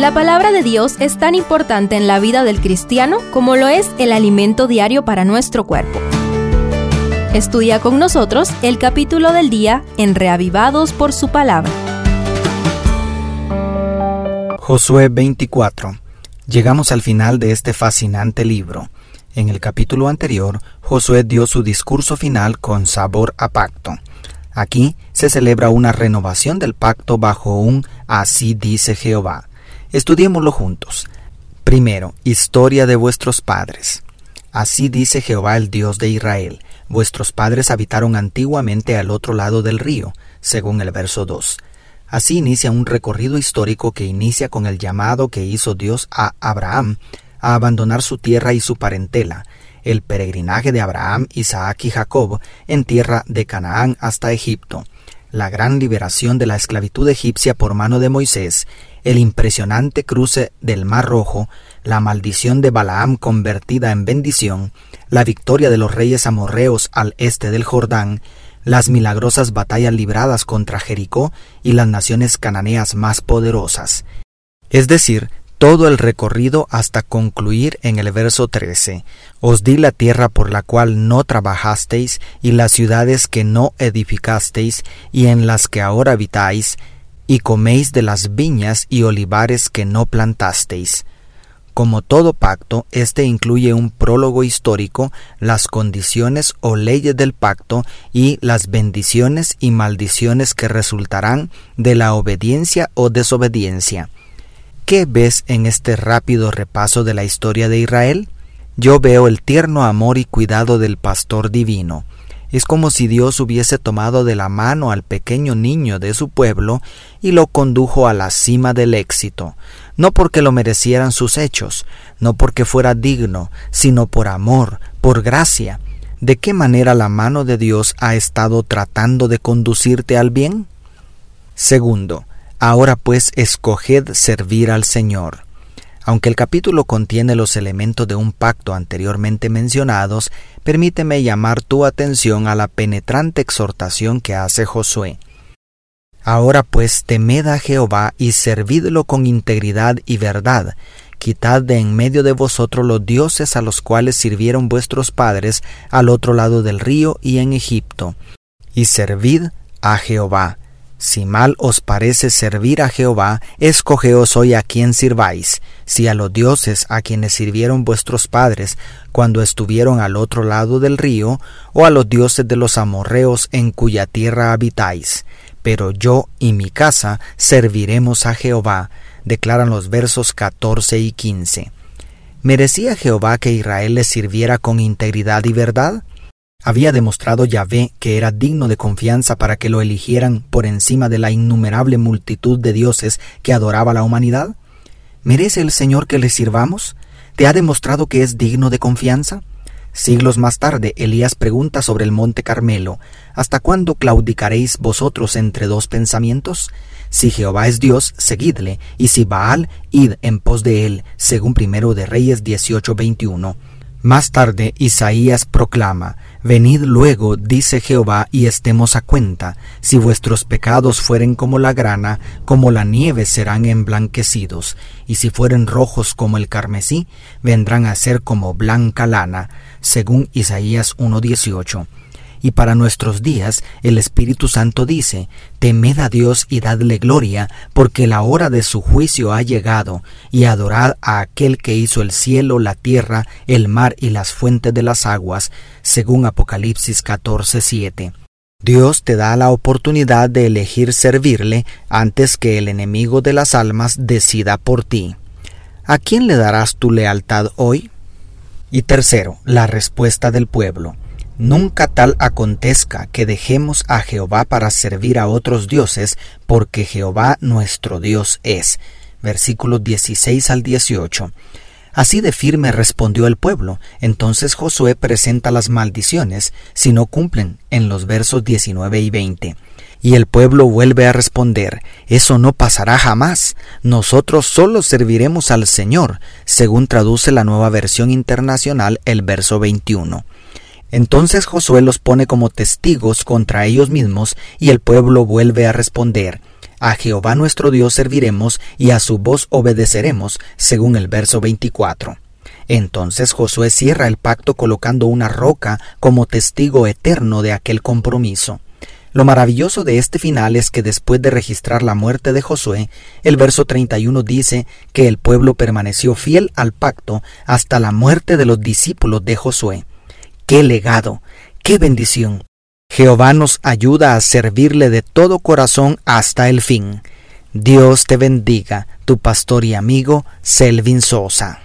La palabra de Dios es tan importante en la vida del cristiano como lo es el alimento diario para nuestro cuerpo. Estudia con nosotros el capítulo del día en Reavivados por su palabra. Josué 24. Llegamos al final de este fascinante libro. En el capítulo anterior, Josué dio su discurso final con sabor a pacto. Aquí se celebra una renovación del pacto bajo un así dice Jehová. Estudiémoslo juntos. Primero, historia de vuestros padres. Así dice Jehová el Dios de Israel. Vuestros padres habitaron antiguamente al otro lado del río, según el verso 2. Así inicia un recorrido histórico que inicia con el llamado que hizo Dios a Abraham a abandonar su tierra y su parentela, el peregrinaje de Abraham, Isaac y Jacob en tierra de Canaán hasta Egipto, la gran liberación de la esclavitud egipcia por mano de Moisés, el impresionante cruce del Mar Rojo, la maldición de Balaam convertida en bendición, la victoria de los reyes amorreos al este del Jordán, las milagrosas batallas libradas contra Jericó y las naciones cananeas más poderosas. Es decir, todo el recorrido hasta concluir en el verso 13. Os di la tierra por la cual no trabajasteis, y las ciudades que no edificasteis, y en las que ahora habitáis, y coméis de las viñas y olivares que no plantasteis. Como todo pacto, este incluye un prólogo histórico, las condiciones o leyes del pacto y las bendiciones y maldiciones que resultarán de la obediencia o desobediencia. ¿Qué ves en este rápido repaso de la historia de Israel? Yo veo el tierno amor y cuidado del pastor divino. Es como si Dios hubiese tomado de la mano al pequeño niño de su pueblo y lo condujo a la cima del éxito, no porque lo merecieran sus hechos, no porque fuera digno, sino por amor, por gracia. ¿De qué manera la mano de Dios ha estado tratando de conducirte al bien? Segundo, Ahora pues escoged servir al Señor. Aunque el capítulo contiene los elementos de un pacto anteriormente mencionados, permíteme llamar tu atención a la penetrante exhortación que hace Josué. Ahora pues temed a Jehová y servidlo con integridad y verdad. Quitad de en medio de vosotros los dioses a los cuales sirvieron vuestros padres al otro lado del río y en Egipto, y servid a Jehová. Si mal os parece servir a Jehová, escogeos hoy a quien sirváis, si a los dioses a quienes sirvieron vuestros padres cuando estuvieron al otro lado del río, o a los dioses de los amorreos en cuya tierra habitáis. Pero yo y mi casa serviremos a Jehová, declaran los versos 14 y 15. ¿Merecía Jehová que Israel le sirviera con integridad y verdad? Había demostrado Yahvé que era digno de confianza para que lo eligieran por encima de la innumerable multitud de dioses que adoraba la humanidad. ¿Merece el Señor que le sirvamos? ¿Te ha demostrado que es digno de confianza? Siglos más tarde, Elías pregunta sobre el monte Carmelo, ¿Hasta cuándo claudicaréis vosotros entre dos pensamientos? Si Jehová es Dios, seguidle, y si Baal, id en pos de él, según primero de Reyes 18:21. Más tarde Isaías proclama, Venid luego, dice Jehová, y estemos a cuenta, si vuestros pecados fueren como la grana, como la nieve serán emblanquecidos, y si fueren rojos como el carmesí, vendrán a ser como blanca lana, según Isaías 1.18. Y para nuestros días el Espíritu Santo dice, Temed a Dios y dadle gloria, porque la hora de su juicio ha llegado, y adorad a aquel que hizo el cielo, la tierra, el mar y las fuentes de las aguas, según Apocalipsis 14:7. Dios te da la oportunidad de elegir servirle antes que el enemigo de las almas decida por ti. ¿A quién le darás tu lealtad hoy? Y tercero, la respuesta del pueblo. Nunca tal acontezca que dejemos a Jehová para servir a otros dioses, porque Jehová nuestro Dios es. Versículos 16 al 18. Así de firme respondió el pueblo. Entonces Josué presenta las maldiciones si no cumplen en los versos 19 y 20. Y el pueblo vuelve a responder, Eso no pasará jamás. Nosotros solo serviremos al Señor, según traduce la nueva versión internacional el verso 21. Entonces Josué los pone como testigos contra ellos mismos y el pueblo vuelve a responder, A Jehová nuestro Dios serviremos y a su voz obedeceremos, según el verso 24. Entonces Josué cierra el pacto colocando una roca como testigo eterno de aquel compromiso. Lo maravilloso de este final es que después de registrar la muerte de Josué, el verso 31 dice que el pueblo permaneció fiel al pacto hasta la muerte de los discípulos de Josué. ¡Qué legado! ¡Qué bendición! Jehová nos ayuda a servirle de todo corazón hasta el fin. Dios te bendiga, tu pastor y amigo Selvin Sosa.